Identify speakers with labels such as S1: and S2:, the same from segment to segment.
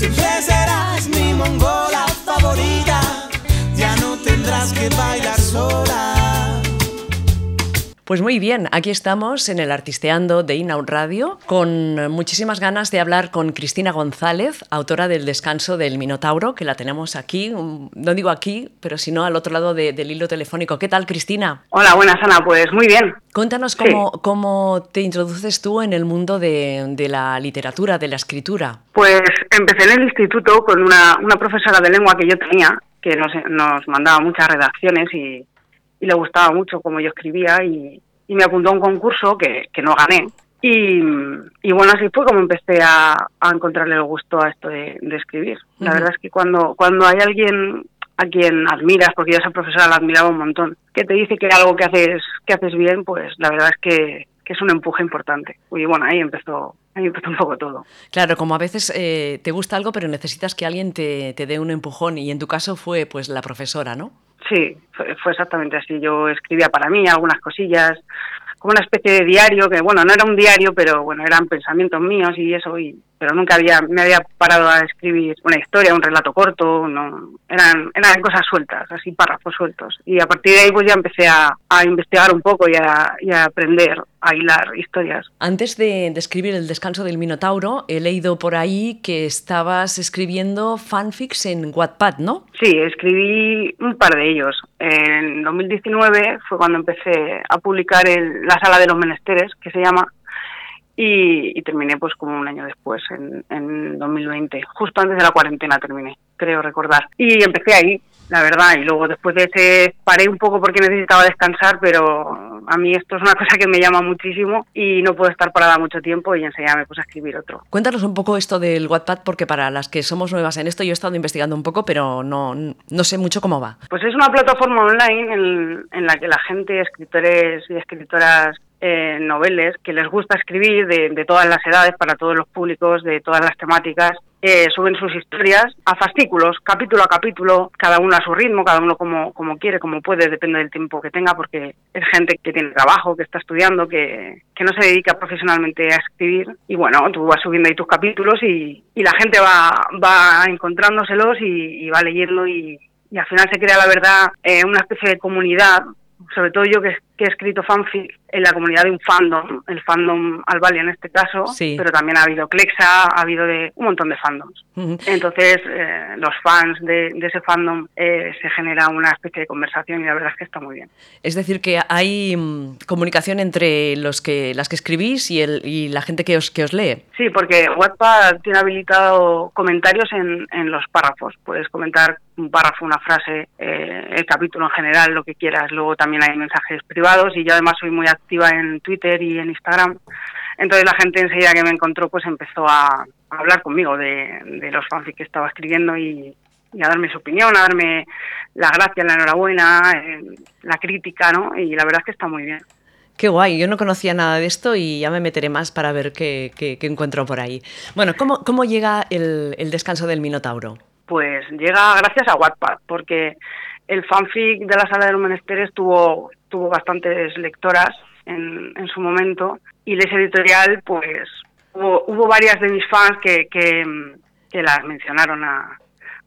S1: Siempre serás mi mongola favorita. Ya no tendrás que bailar.
S2: Pues muy bien, aquí estamos en el Artisteando de Inaud Radio con muchísimas ganas de hablar con Cristina González, autora del Descanso del Minotauro, que la tenemos aquí, no digo aquí, pero sino al otro lado del hilo telefónico. ¿Qué tal, Cristina?
S3: Hola, buenas, Ana. Pues muy bien.
S2: Cuéntanos cómo, cómo te introduces tú en el mundo de, la literatura, de la escritura.
S3: Pues empecé en el instituto con una, profesora de lengua que yo tenía, que nos, nos mandaba muchas redacciones y y le gustaba mucho cómo yo escribía y, me apuntó a un concurso que, que no gané. Y, bueno, así fue como empecé a, encontrarle el gusto a esto de, escribir. La verdad es que cuando, cuando hay alguien a quien admiras, porque yo a esa profesora la admiraba un montón, que te dice que algo que haces, que haces bien, pues la verdad es que, es un empuje importante. Y bueno, ahí empezó, ahí empezó un poco todo.
S2: Claro, como a veces eh, te gusta algo, pero necesitas que alguien te, te dé un empujón, y en tu caso fue pues la profesora, ¿no?
S3: Sí, fue, exactamente así. Yo escribía para mí algunas cosillas, como una especie de diario, que bueno, no era un diario, pero bueno, eran pensamientos míos y eso, y, pero nunca había, me había parado a escribir una historia, un relato corto, no, eran, eran cosas sueltas, así párrafos sueltos. Y a partir de ahí pues ya empecé a, investigar un poco y a, y a aprender a hilar historias.
S2: Antes de, escribir El descanso del Minotauro, he leído por ahí que estabas escribiendo fanfics en Wattpad, ¿no?
S3: Sí, escribí un par de ellos. En 2019 fue cuando empecé a publicar en La Sala de los Menesteres, que se llama, y, terminé pues como un año después, en, en 2020. Justo antes de la cuarentena terminé, creo recordar. Y empecé ahí, la verdad, y luego después de ese paré un poco porque necesitaba descansar, pero a mí esto es una cosa que me llama muchísimo y no puedo estar parada mucho tiempo y enseguida me puse a escribir otro.
S2: Cuéntanos un poco esto del Wattpad porque para las que somos nuevas en esto yo he estado investigando un poco, pero no, no sé mucho cómo va.
S3: Pues es una plataforma online en, en la que la gente, escritores y escritoras eh, noveles que les gusta escribir de, todas las edades, para todos los públicos, de todas las temáticas. Eh, suben sus historias a fascículos, capítulo a capítulo, cada uno a su ritmo, cada uno como, como quiere, como puede, depende del tiempo que tenga, porque es gente que tiene trabajo, que está estudiando, que, que no se dedica profesionalmente a escribir. Y bueno, tú vas subiendo ahí tus capítulos y, y la gente va, va encontrándoselos y, y va leyendo y, y al final se crea la verdad eh, una especie de comunidad sobre todo yo que, he escrito fanfic en la comunidad de un fandom, el fandom Albalia en este caso, pero también ha habido Clexa, ha habido de un montón de fandoms. Entonces, eh, los fans de, ese fandom eh, se genera una especie de conversación y la verdad es que está muy bien.
S2: Es decir, que hay mm, comunicación entre los que las que escribís y, el, y la gente que os, que os lee.
S3: Sí, porque Wattpad tiene habilitado comentarios en, en los párrafos. Puedes comentar un párrafo, una frase, eh, el capítulo en general, lo que quieras. Luego también hay mensajes privados y yo además soy muy activa en Twitter y en Instagram. Entonces la gente enseguida que me encontró pues empezó a, hablar conmigo de, los fanfics que estaba escribiendo y, a darme su opinión, a darme la gracia, la enhorabuena, eh, la crítica, ¿no? Y la verdad es que está muy bien.
S2: Qué guay, yo no conocía nada de esto y ya me meteré más para ver qué, qué, encuentro por ahí. Bueno, ¿cómo, cómo llega el, el descanso del Minotauro?
S3: pues llega gracias a Wattpad, porque el fanfic de la sala de los menesteres tuvo, tuvo bastantes lectoras en, su momento y Les Editorial, pues hubo, hubo varias de mis fans que, que, las mencionaron a,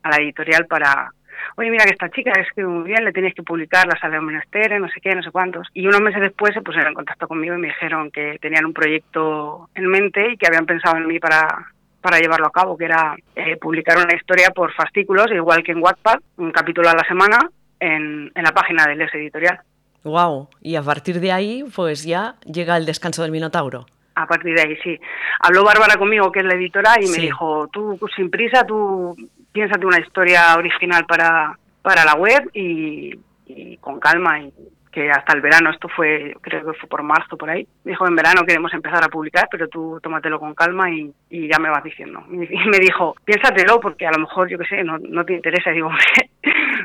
S3: a la editorial para, oye, mira que esta chica escribe muy bien, le tienes que publicar la sala de los menesteres, no sé qué, no sé cuántos. Y unos meses después se pusieron en contacto conmigo y me dijeron que tenían un proyecto en mente y que habían pensado en mí para, para llevarlo a cabo, que era eh, publicar una historia por fascículos, igual que en Wattpad, un capítulo a la semana, en, en la página del Les Editorial.
S2: Wow, y a partir de ahí, pues ya llega el descanso del Minotauro.
S3: A partir de ahí, sí. Habló Bárbara conmigo, que es la editora, y me dijo, tú sin prisa, tú piénsate una historia original para, para la web y, y con calma y que hasta el verano, esto fue, creo que fue por marzo, por ahí, dijo, en verano queremos empezar a publicar, pero tú tómatelo con calma y, y ya me vas diciendo. Y me dijo, piénsatelo, porque a lo mejor, yo qué sé, no, no te interesa. Y digo,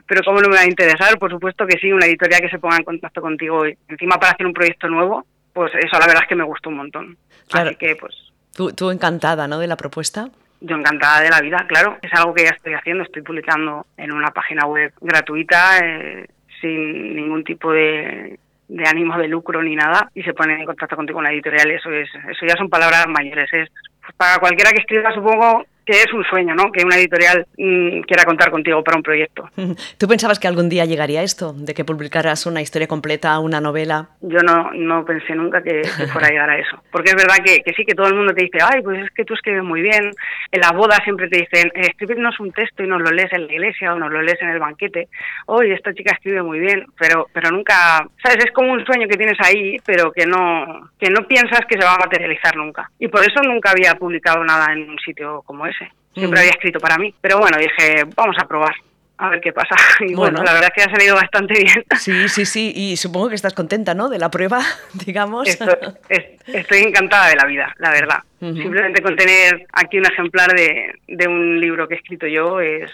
S3: pero ¿cómo no me va a interesar? Por supuesto que sí, una editorial que se ponga en contacto contigo, y encima para hacer un proyecto nuevo, pues eso la verdad es que me gustó un montón. Así que, pues...
S2: Tú, tú encantada, ¿no?, de la propuesta.
S3: Yo encantada de la vida, claro. Es algo que ya estoy haciendo. Estoy publicando en una página web gratuita. Eh, sin ningún tipo de, de ánimo de lucro ni nada y se ponen en contacto contigo con la editorial eso es eso ya son palabras mayores es para cualquiera que escriba supongo que es un sueño, ¿no? Que una editorial mm, quiera contar contigo para un proyecto.
S2: ¿Tú pensabas que algún día llegaría esto, de que publicaras una historia completa, una novela?
S3: Yo no, no pensé nunca que, fuera a llegar a eso. Porque es verdad que, que, sí, que todo el mundo te dice, ay, pues es que tú escribes muy bien. En la boda siempre te dicen, escribirnos un texto y nos lo lees en la iglesia o nos lo lees en el banquete. Oye, esta chica escribe muy bien, pero, pero nunca, ¿sabes? Es como un sueño que tienes ahí, pero que no, que no piensas que se va a materializar nunca. Y por eso nunca había publicado nada en un sitio como ese. Siempre había escrito para mí. Pero bueno, dije, vamos a probar a ver qué pasa. Y bueno, la verdad es que ha salido bastante bien.
S2: Sí, sí, sí, y supongo que estás contenta, ¿no? De la prueba, digamos.
S3: Estoy, encantada de la vida, la verdad. Simplemente con tener aquí un ejemplar de, de un libro que he escrito yo es,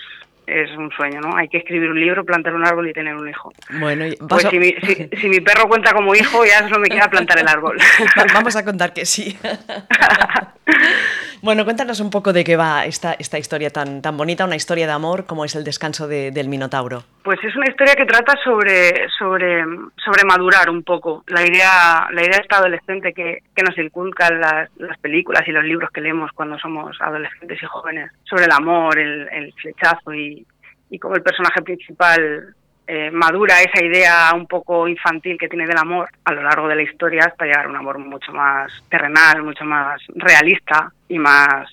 S3: es un sueño, ¿no? Hay que escribir un libro, plantar un árbol y tener un hijo. Bueno, pues si, mi, si, mi, perro cuenta como hijo, ya solo me queda plantar el árbol.
S2: Vamos a contar que sí. Bueno, cuéntanos un poco de qué va esta, esta historia tan, tan bonita, una historia de amor como es el descanso del Minotauro.
S3: Pues es una historia que trata sobre, sobre, sobre madurar un poco. La idea, la idea de esta adolescente que, que nos inculcan las, las películas y los libros que leemos cuando somos adolescentes y jóvenes, sobre el amor, el, el flechazo y y como el personaje principal eh, madura esa idea un poco infantil que tiene del amor a lo largo de la historia hasta llegar a un amor mucho más terrenal, mucho más realista y más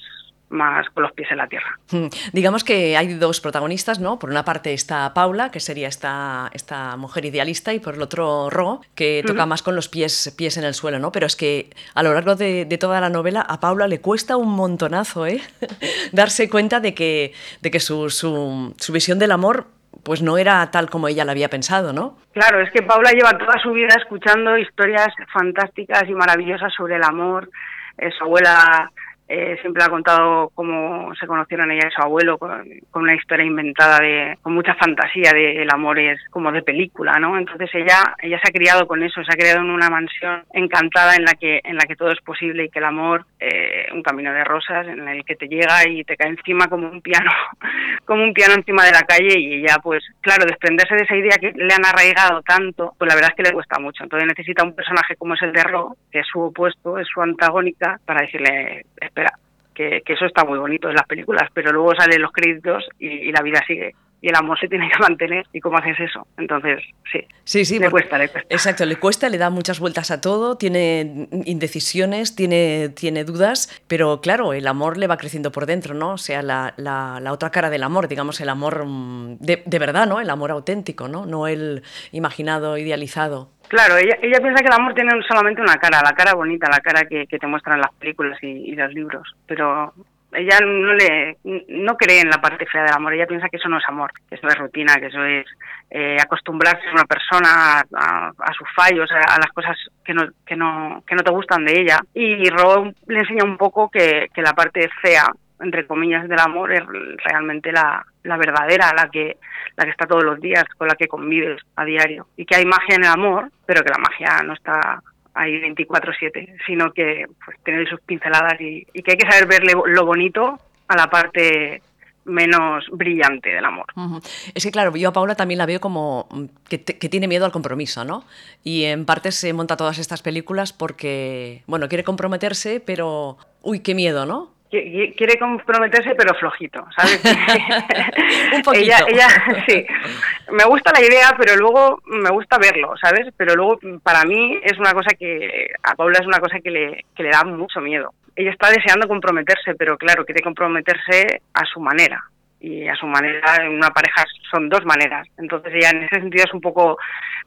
S3: más con los pies en la tierra.
S2: Hmm. Digamos que hay dos protagonistas, ¿no? Por una parte está Paula, que sería esta, esta mujer idealista, y por el otro Ro, que toca más con los pies, pies en el suelo, ¿no? Pero es que a lo largo de, toda la novela a Paula le cuesta un montonazo, ¿eh? Darse cuenta de que, de que su, su, su visión del amor pues no era tal como ella lo había pensado, ¿no?
S3: Claro, es que Paula lleva toda su vida escuchando historias fantásticas y maravillosas sobre el amor. Eh, su abuela eh, siempre ha contado cómo se conocieron ella y su abuelo con, una historia inventada de con mucha fantasía de el amor es como de película no entonces ella ella se ha criado con eso se ha criado en una mansión encantada en la que en la que todo es posible y que el amor eh, un camino de rosas en el que te llega y te cae encima como un piano como un piano encima de la calle y ella pues claro desprenderse de esa idea que le han arraigado tanto pues la verdad es que le cuesta mucho. Entonces necesita un personaje como es el de Ro que es su opuesto es su antagónica para decirle que, eso está muy bonito en las películas, pero luego salen los créditos y, la vida sigue y el amor se tiene que mantener. ¿Y cómo haces eso? Entonces, sí.
S2: Sí, sí.
S3: Le cuesta, le cuesta.
S2: Exacto, le cuesta, le da muchas vueltas a todo, tiene indecisiones, tiene, tiene dudas, pero claro, el amor le va creciendo por dentro, ¿no? O sea, la, la, otra cara del amor, digamos, el amor mm, de, de, verdad, ¿no? El amor auténtico, ¿no? No el imaginado, idealizado.
S3: Claro, ella, ella piensa que el amor tiene solamente una cara, la cara bonita, la cara que, te muestran las películas y, los libros, pero ella no le no cree en la parte fea del amor, ella piensa que eso no es amor, que eso es rutina, que eso es eh, acostumbrarse a una persona a, sus fallos, a, las cosas que no, que no que no te gustan de ella. Y Ro le enseña un poco que, que la parte fea entre comillas, del amor es realmente la, la verdadera, la que, la que está todos los días, con la que convives a diario. Y que hay magia en el amor, pero que la magia no está ahí 24/7, sino que pues tiene sus pinceladas y, que hay que saber verle lo bonito a la parte menos brillante del amor.
S2: Es que claro, yo a Paula también la veo como que, que, tiene miedo al compromiso, ¿no? Y en parte se monta todas estas películas porque, bueno, quiere comprometerse, pero, uy, qué miedo, ¿no?
S3: Quiere comprometerse pero flojito, ¿sabes?
S2: Un poquito.
S3: Ella, ella, sí, me gusta la idea, pero luego me gusta verlo, ¿sabes? Pero luego para mí es una cosa que, a Paula es una cosa que le, que le da mucho miedo. Ella está deseando comprometerse, pero claro, quiere comprometerse a su manera. Y a su manera, en una pareja son dos maneras. Entonces ella en ese sentido es un poco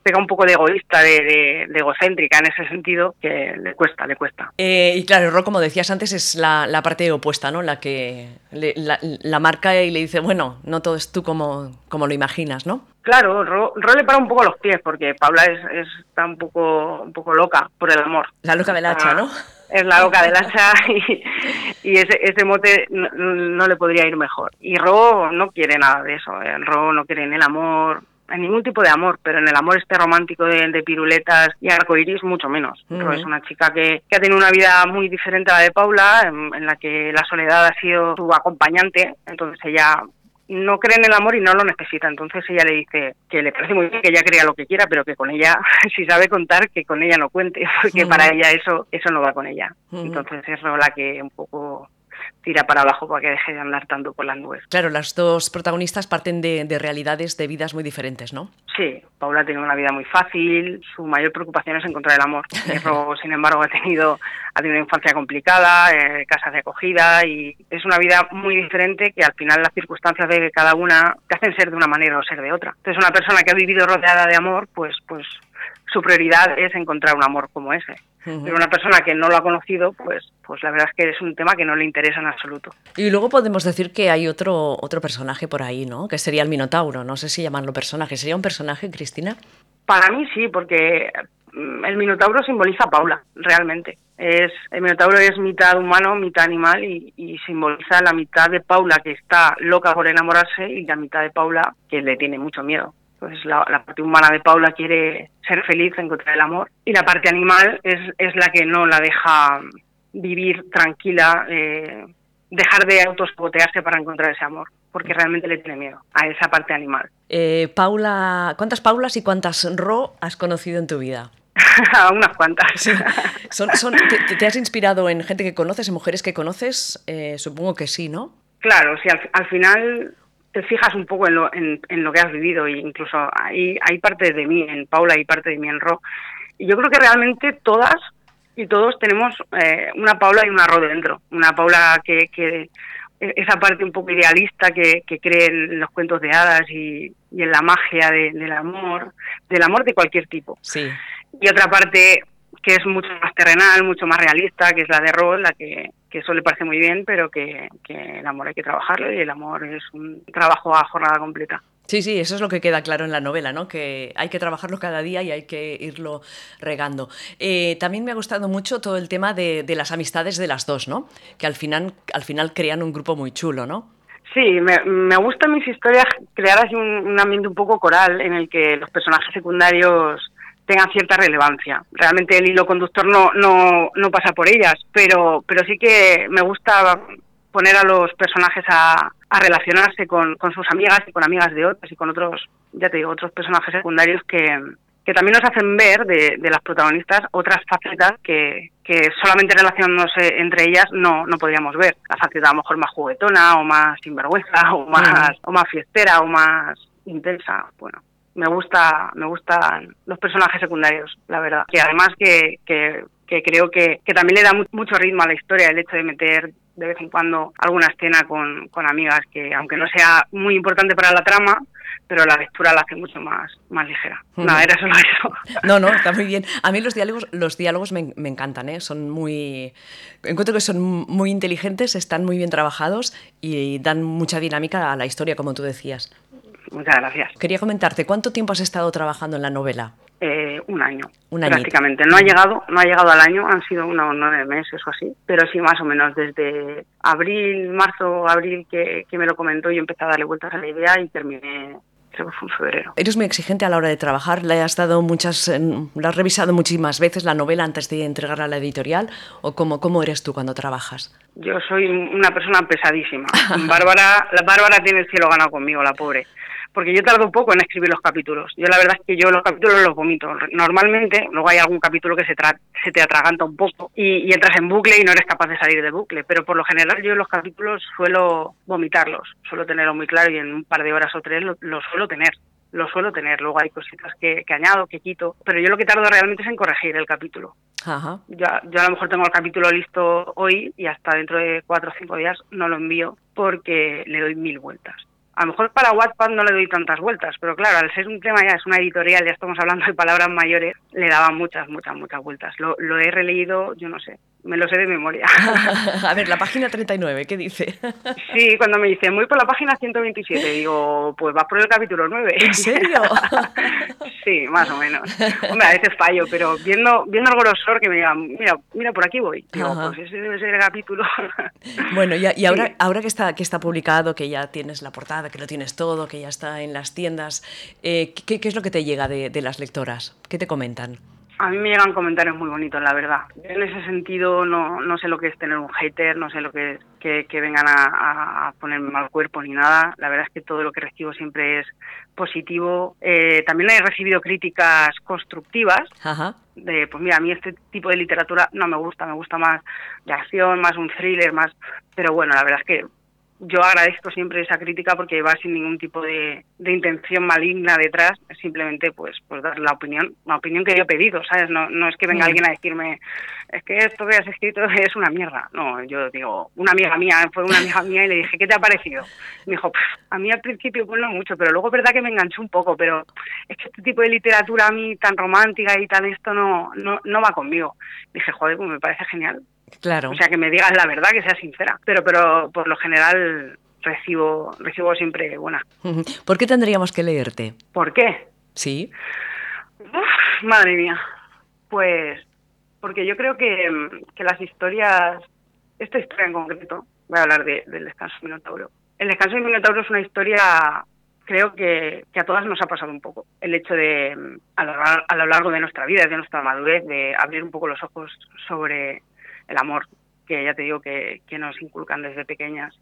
S3: pega un poco de egoísta, de, egocéntrica en ese sentido, que le cuesta, le cuesta.
S2: Eh, y claro, Ro, como decías antes, es la, parte opuesta, ¿no? La que la, marca y le dice, bueno, no todo es tú como, como lo imaginas, ¿no?
S3: Claro, Ro, le para un poco los pies, porque Paula es, está un poco, un poco loca por el amor.
S2: La loca del hacha, ¿no?
S3: Es la loca del hacha y, ese, ese mote no, le podría ir mejor. Y Ro no quiere nada de eso. Eh, Ro no quiere ni el amor, en ningún tipo de amor, pero en el amor este romántico de, piruletas y arcoiris mucho menos. Es una chica que, que, ha tenido una vida muy diferente a la de Paula, en, la que la soledad ha sido su acompañante, entonces ella no cree en el amor y no lo necesita. Entonces ella le dice que le parece muy bien que ella crea lo que quiera, pero que con ella, si sabe contar, que con ella no cuente, porque para ella eso eso no va con ella. Entonces es la que un poco tira para abajo para que deje de andar tanto por las nubes.
S2: Claro, las dos protagonistas parten de, de realidades, de vidas muy diferentes, ¿no?
S3: Sí, Paula tiene una vida muy fácil, su mayor preocupación es encontrar el amor. Hierro, sin embargo, ha tenido, ha tenido una infancia complicada, eh, casas de acogida y es una vida muy diferente que al final las circunstancias de cada una te hacen ser de una manera o ser de otra. Entonces una persona que ha vivido rodeada de amor, pues, pues su prioridad es encontrar un amor como ese. Pero una persona que no lo ha conocido, pues, pues la verdad es que es un tema que no le interesa en absoluto.
S2: Y luego podemos decir que hay otro, otro personaje por ahí, ¿no? Que sería el Minotauro. No sé si llamarlo personaje. ¿Sería un personaje, Cristina?
S3: Para mí sí, porque mm, el Minotauro simboliza a Paula, realmente. Es, el Minotauro es mitad humano, mitad animal y, y, simboliza la mitad de Paula que está loca por enamorarse y la mitad de Paula que le tiene mucho miedo. Entonces la, la, parte humana de Paula quiere ser feliz, encontrar el amor y la parte animal es, es la que no la deja vivir tranquila, eh, dejar de autospotearse para encontrar ese amor, porque realmente le tiene miedo a esa parte animal.
S2: Eh, Paula, ¿cuántas Paulas y cuántas Ro has conocido en tu vida?
S3: Unas cuantas.
S2: Sí. Son, son, te, te, has inspirado en gente que conoces, en mujeres que conoces? Eh, supongo que sí, ¿no?
S3: Claro, sí, al, al final te fijas un poco en lo, en, en, lo que has vivido e incluso hay, hay parte de mí en Paula y parte de mí en Ro. Y yo creo que realmente todas y todos tenemos eh, una Paula y una Ro dentro. Una Paula que, que esa parte un poco idealista que, que cree en los cuentos de hadas y, y en la magia de, del amor, del amor de cualquier tipo.
S2: Sí.
S3: Y otra parte que es mucho más terrenal, mucho más realista, que es la de Ro, la que, que eso le parece muy bien, pero que, que el amor hay que trabajarlo y el amor es un trabajo a jornada completa.
S2: Sí, sí, eso es lo que queda claro en la novela, ¿no? Que hay que trabajarlo cada día y hay que irlo regando. Eh, también me ha gustado mucho todo el tema de, de, las amistades de las dos, ¿no? Que al final, al final crean un grupo muy chulo, ¿no?
S3: Sí, me, me gustan mis historias crear así un, un ambiente un poco coral en el que los personajes secundarios tengan cierta relevancia. Realmente el hilo conductor no, no, no pasa por ellas, pero, pero sí que me gusta poner a los personajes a, a relacionarse con, con, sus amigas y con amigas de otras y con otros, ya te digo, otros personajes secundarios que, que también nos hacen ver de, de las protagonistas otras facetas que, que solamente relacionándose entre ellas no, no podríamos ver. La faceta a lo mejor más juguetona o más sinvergüenza o más, o más fiestera o más intensa. Bueno, me gusta me gustan los personajes secundarios la verdad que además que, que, que creo que, que, también le da mucho ritmo a la historia el hecho de meter de vez en cuando alguna escena con, con amigas que aunque no sea muy importante para la trama pero la lectura la hace mucho más, más ligera. Mm. Nada, era solo eso.
S2: No, no, está muy bien. A mí los diálogos, los diálogos me, me, encantan, ¿eh? son muy... Encuentro que son muy inteligentes, están muy bien trabajados y dan mucha dinámica a la historia, como tú decías.
S3: Muchas gracias.
S2: Quería comentarte, ¿cuánto tiempo has estado trabajando en la novela?
S3: Eh, un año,
S2: un
S3: prácticamente. No ha llegado, no ha llegado al año, han sido unos nueve meses o así, pero sí más o menos desde abril, marzo, abril que, que me lo comentó y empecé a darle vueltas a la idea y terminé creo que fue en febrero.
S2: ¿Eres muy exigente a la hora de trabajar? ¿Le has dado muchas, la has revisado muchísimas veces la novela antes de entregarla a la editorial? ¿O cómo, cómo eres tú cuando trabajas?
S3: Yo soy una persona pesadísima. Bárbara, la Bárbara tiene el cielo ganado conmigo, la pobre porque yo tardo un poco en escribir los capítulos. Yo la verdad es que yo los capítulos los vomito. Normalmente, luego hay algún capítulo que se, se te atraganta un poco y, y, entras en bucle y no eres capaz de salir de bucle, pero por lo general yo los capítulos suelo vomitarlos, suelo tenerlo muy claro y en un par de horas o tres lo, lo suelo tener. Lo suelo tener, luego hay cositas que, que, añado, que quito, pero yo lo que tardo realmente es en corregir el capítulo.
S2: Ajá.
S3: Yo, yo a lo mejor tengo el capítulo listo hoy y hasta dentro de cuatro o cinco días no lo envío porque le doy mil vueltas a lo mejor para Wattpad no le doy tantas vueltas, pero claro, al ser un tema ya es una editorial, ya estamos hablando de palabras mayores, le daba muchas, muchas, muchas vueltas. Lo, lo he releído, yo no sé, me lo sé de memoria.
S2: a ver, la página 39, ¿qué dice?
S3: sí, cuando me dicen, voy por la página 127, digo, pues vas por el capítulo 9.
S2: ¿En serio?
S3: sí, más o menos. Hombre, a veces fallo, pero viendo viendo el grosor que me digan, mira, mira, por aquí voy. Digo, Ajá. pues ese debe ser el capítulo.
S2: bueno, y, y ahora, sí. ahora que, está, que está publicado, que ya tienes la portada, que lo tienes todo, que ya está en las tiendas, eh, ¿qué, ¿qué, es lo que te llega de, de las lectoras? ¿Qué te comentan?
S3: A mí me llegan comentarios muy bonitos, la verdad. En ese sentido no, no sé lo que es tener un hater, no sé lo que es que, que vengan a, a, ponerme mal cuerpo ni nada. La verdad es que todo lo que recibo siempre es positivo. Eh, también he recibido críticas constructivas.
S2: Ajá.
S3: De, pues mira, a mí este tipo de literatura no me gusta, me gusta más de acción, más un thriller, más... Pero bueno, la verdad es que yo agradezco siempre esa crítica porque va sin ningún tipo de, de intención maligna detrás, simplemente pues pues dar la opinión, la opinión que yo he pedido, ¿sabes? No, no es que venga
S2: Mm.
S3: alguien a decirme, es que esto que has escrito es una mierda. No, yo digo, una amiga mía, fue una amiga mía y le dije, ¿qué te ha parecido? Me dijo, "Pff, a mí al principio pues no mucho, pero luego es verdad que me enganchó un poco, pero es que este tipo de literatura a mí tan romántica y tan esto no, no, no va conmigo. Dije, joder, pues me parece genial.
S2: Claro.
S3: O sea, que me digas la verdad, que sea sincera. Pero, pero por lo general recibo, recibo siempre buenas.
S2: Ujú. ¿Por qué tendríamos que leerte?
S3: ¿Por qué?
S2: Sí.
S3: Uf, madre mía. Pues porque yo creo que, que las historias, esta historia en concreto, voy a hablar de- del descanso del Minotauro. El descanso del Minotauro es una historia, creo que, que a todas nos ha pasado un poco. El hecho de, a lo, a lo largo de nuestra vida, de nuestra madurez, de abrir un poco los ojos sobre el amor, que ya te digo que, que nos inculcan desde pequeñas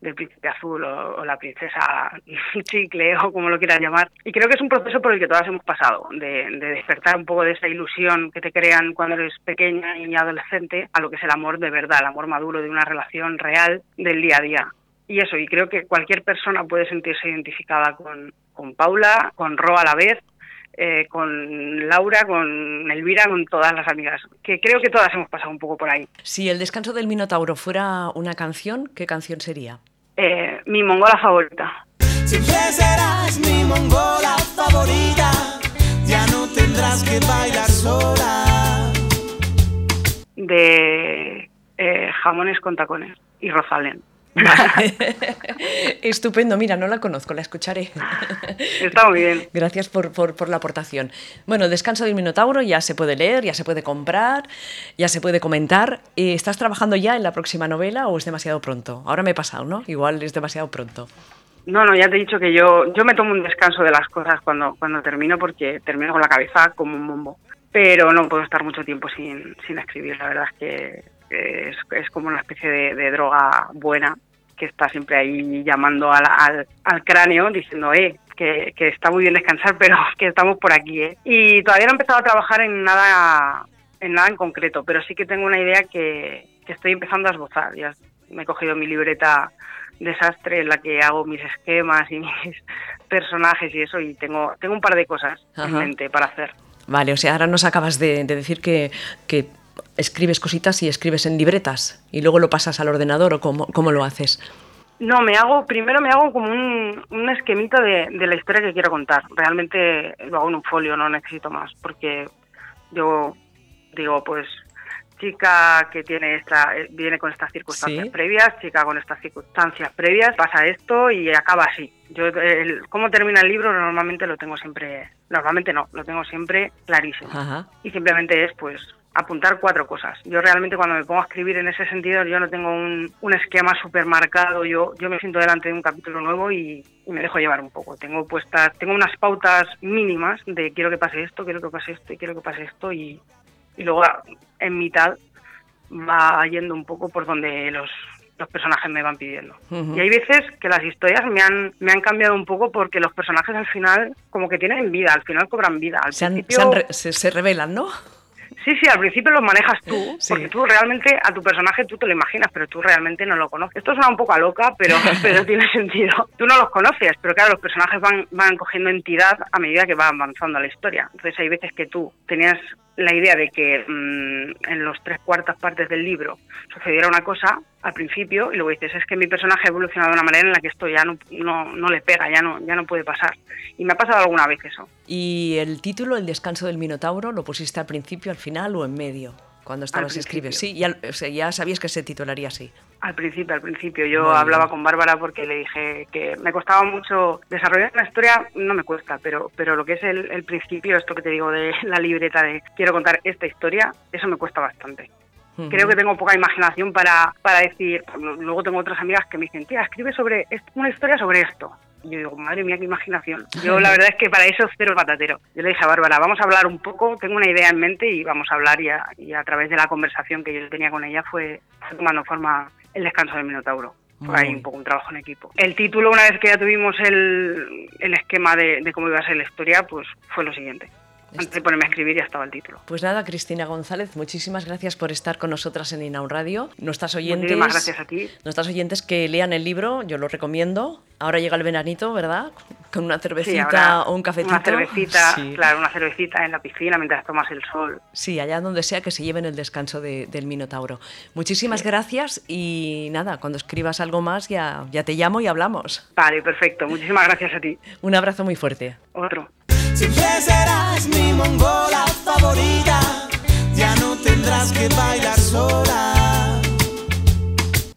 S3: del príncipe azul o, la princesa chicle o como lo quieras llamar. Y creo que es un proceso por el que todas hemos pasado, de, de despertar un poco de esa ilusión que te crean cuando eres pequeña y adolescente a lo que es el amor de verdad, el amor maduro de una relación real del día a día. Y eso, y creo que cualquier persona puede sentirse identificada con, con Paula, con Ro a la vez, eh, con Laura, con Elvira, con todas las amigas. Que creo que todas hemos pasado un poco por ahí.
S2: Si el descanso del Minotauro fuera una canción, ¿qué canción sería?
S3: Eh, mi mongola favorita.
S1: Siempre serás mi mongola favorita. Ya no tendrás que bailar sola.
S3: de eh, jamones con tacones y Rosalén.
S2: Estupendo, mira, no la conozco, la escucharé.
S3: Está muy bien.
S2: Gracias por, por- por la aportación. Bueno, Descanso del Minotauro ya se puede leer, ya se puede comprar, ya se puede comentar. Eh, ¿Estás trabajando ya en la próxima novela o es demasiado pronto? Ahora me he pasado, ¿no? Igual es demasiado pronto.
S3: No, no, ya te he dicho que yo, yo me tomo un descanso de las cosas cuando, cuando termino porque termino con la cabeza como un bombo. Pero no puedo estar mucho tiempo sin, sin escribir. La verdad es que que es, es como una especie de, de droga buena que está siempre ahí llamando al, al, al cráneo diciendo, eh, que, que está muy bien descansar, pero que estamos por aquí, eh. Y todavía no he empezado a trabajar en nada en nada en concreto, pero sí que tengo una idea que, que estoy empezando a esbozar. Ya me he cogido mi libreta desastre en la que hago mis esquemas y mis personajes y eso y tengo tengo un par de cosas
S2: Ajá.
S3: en mente para hacer.
S2: Vale, o sea, ahora nos acabas de, de decir que, que escribes cositas y escribes en libretas y luego lo pasas al ordenador o cómo, cómo lo haces.
S3: No, me hago, primero me hago como un, un esquemita de, de la historia que quiero contar. Realmente lo hago en un folio, no necesito más, porque yo digo, pues chica que tiene esta, eh, viene con estas circunstancias
S2: Sí.
S3: previas, chica con estas circunstancias previas, pasa esto y acaba así. Yo, el, cómo termina el libro normalmente lo tengo siempre, normalmente no, lo tengo siempre clarísimo.
S2: Ajá.
S3: Y simplemente es, pues, apuntar cuatro cosas. Yo realmente cuando me pongo a escribir en ese sentido, yo no tengo un, un esquema súper marcado, yo, yo me siento delante de un capítulo nuevo y, y me dejo llevar un poco. Tengo puestas, tengo unas pautas mínimas de quiero que pase esto, quiero que pase esto y quiero que pase esto y, y luego en mitad va yendo un poco por donde los, los personajes me van pidiendo. Y hay veces que las historias me han, me han cambiado un poco porque los personajes al final como que tienen vida, al final cobran vida. Al
S2: Se, han-
S3: principio,
S2: se han re- se- se revelan, ¿no?
S3: Sí, sí, al principio los manejas tú,
S2: Sí.
S3: porque tú realmente a tu personaje tú te lo imaginas, pero tú realmente no lo conoces. Esto suena un poco a loca, pero, pero tiene sentido. Tú no los conoces, pero claro, los personajes van, van cogiendo entidad a medida que va avanzando la historia. Entonces hay veces que tú tenías la idea de que mm, en los tres cuartas partes del libro sucediera una cosa al principio y luego dices, es que mi personaje ha evolucionado de una manera en la que esto ya no, no, no le pega, ya no, ya no puede pasar. Y me ha pasado alguna vez eso.
S2: Y el título, El descanso del Minotauro, ¿lo pusiste al principio, al final o en medio? Cuando estabas escribiendo. Sí, ya, o sea, ya sabías que se titularía así.
S3: Al principio, al principio. Yo
S2: Muy bien.
S3: hablaba con Bárbara porque le dije que me costaba mucho desarrollar una historia, no me cuesta, pero, pero lo que es el, el principio, esto que te digo de la libreta de quiero contar esta historia, eso me cuesta bastante. Creo que tengo poca imaginación para, para decir, luego tengo otras amigas que me dicen, tía, escribe sobre una historia sobre esto. Yo digo, madre mía, qué imaginación. Yo la verdad es que para eso cero patatero. Yo le dije a Bárbara, vamos a hablar un poco, tengo una idea en mente y vamos a hablar y a, y a través de la conversación que yo tenía con ella fue, fue tomando forma el descanso del Minotauro. Fue ahí un poco un trabajo en equipo. El título, una vez que ya tuvimos el, el esquema de, de cómo iba a ser la historia, pues fue lo siguiente. Antes de ponerme a escribir ya estaba el título.
S2: Pues nada, Cristina González, muchísimas gracias por estar con nosotras en Inaun Radio. Nuestras oyentes,
S3: Muchísimas gracias a ti.
S2: Nuestras oyentes que lean el libro, yo lo recomiendo. Ahora llega el veranito, ¿verdad? Con una cervecita
S3: Sí, ahora
S2: o un cafetito.
S3: Una cervecita,
S2: Sí.
S3: claro, una cervecita en la piscina mientras tomas el sol.
S2: Sí, allá donde sea que se lleven el descanso de- del Minotauro. Muchísimas gracias y nada, cuando escribas algo más ya, ya te llamo y hablamos.
S3: Vale, perfecto. Muchísimas gracias a ti.
S2: Un abrazo muy fuerte.
S3: Otro.
S1: Siempre serás mi mongola favorita. Ya no tendrás que bailar sola.